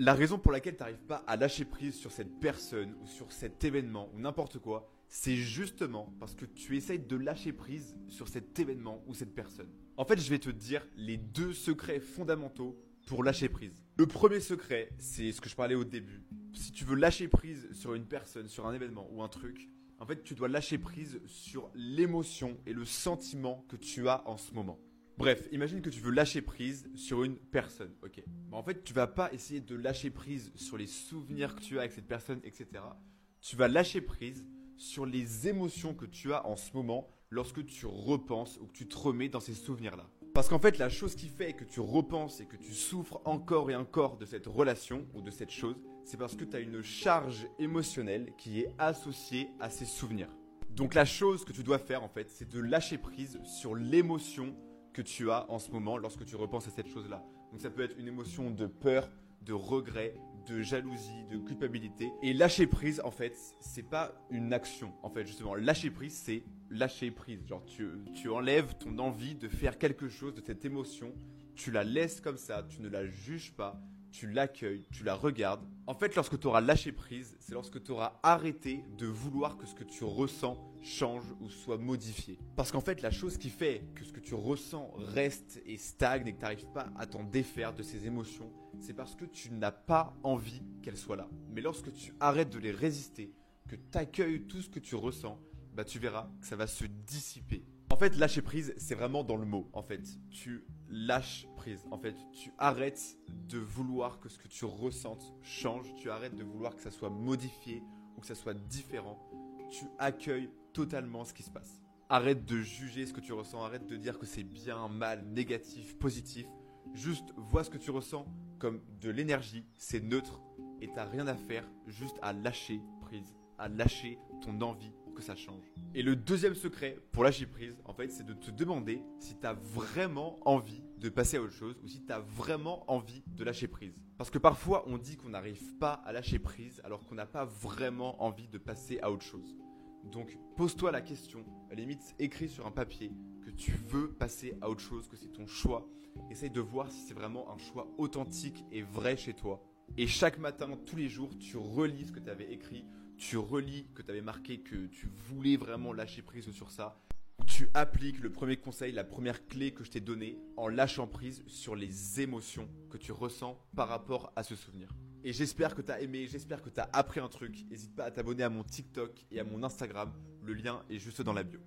La raison pour laquelle tu n'arrives pas à lâcher prise sur cette personne ou sur cet événement ou n'importe quoi, c'est justement parce que tu essayes de lâcher prise sur cet événement ou cette personne. En fait, je vais te dire les deux secrets fondamentaux pour lâcher prise. Le premier secret, c'est ce que je parlais au début. Si tu veux lâcher prise sur une personne, sur un événement ou un truc, en fait, tu dois lâcher prise sur l'émotion et le sentiment que tu as en ce moment. Bref, imagine que tu veux lâcher prise sur une personne, ok. en fait, tu vas pas essayer de lâcher prise sur les souvenirs que tu as avec cette personne, etc. Tu vas lâcher prise sur les émotions que tu as en ce moment lorsque tu repenses ou que tu te remets dans ces souvenirs-là. Parce qu'en fait, la chose qui fait que tu repenses et que tu souffres encore et encore de cette relation ou de cette chose, c'est parce que tu as une charge émotionnelle qui est associée à ces souvenirs. Donc la chose que tu dois faire en fait, c'est de lâcher prise sur l'émotion que tu as en ce moment lorsque tu repenses à cette chose-là. Donc ça peut être une émotion de peur, de regret, de jalousie, de culpabilité. Et lâcher prise, en fait, c'est pas une action. En fait, justement, lâcher prise, c'est lâcher prise. Genre, tu, tu enlèves ton envie de faire quelque chose de cette émotion, tu la laisses comme ça, tu ne la juges pas, tu l'accueilles, tu la regardes. En fait, lorsque tu auras lâché prise, c'est lorsque tu auras arrêté de vouloir que ce que tu ressens change ou soit modifié. Parce qu'en fait, la chose qui fait que ce que tu ressens reste et stagne et que tu n'arrives pas à t'en défaire de ces émotions, c'est parce que tu n'as pas envie qu'elles soient là. Mais lorsque tu arrêtes de les résister, que tu accueilles tout ce que tu ressens, bah tu verras que ça va se dissiper. Fait, lâcher prise, c'est vraiment dans le mot. En fait, tu lâches prise. En fait, tu arrêtes de vouloir que ce que tu ressentes change. Tu arrêtes de vouloir que ça soit modifié ou que ça soit différent. Tu accueilles totalement ce qui se passe. Arrête de juger ce que tu ressens. Arrête de dire que c'est bien, mal, négatif, positif. Juste vois ce que tu ressens comme de l'énergie. C'est neutre et t'as rien à faire. Juste à lâcher prise, à lâcher ton envie ça change. Et le deuxième secret pour lâcher prise, en fait, c'est de te demander si tu as vraiment envie de passer à autre chose ou si tu as vraiment envie de lâcher prise. Parce que parfois, on dit qu'on n'arrive pas à lâcher prise alors qu'on n'a pas vraiment envie de passer à autre chose. Donc, pose-toi la question, à limite, écris sur un papier que tu veux passer à autre chose, que c'est ton choix. Essaye de voir si c'est vraiment un choix authentique et vrai chez toi. Et chaque matin, tous les jours, tu relis ce que tu avais écrit tu relis que tu avais marqué que tu voulais vraiment lâcher prise sur ça. Tu appliques le premier conseil, la première clé que je t'ai donnée en lâchant prise sur les émotions que tu ressens par rapport à ce souvenir. Et j'espère que tu as aimé, j'espère que tu as appris un truc. N'hésite pas à t'abonner à mon TikTok et à mon Instagram. Le lien est juste dans la bio.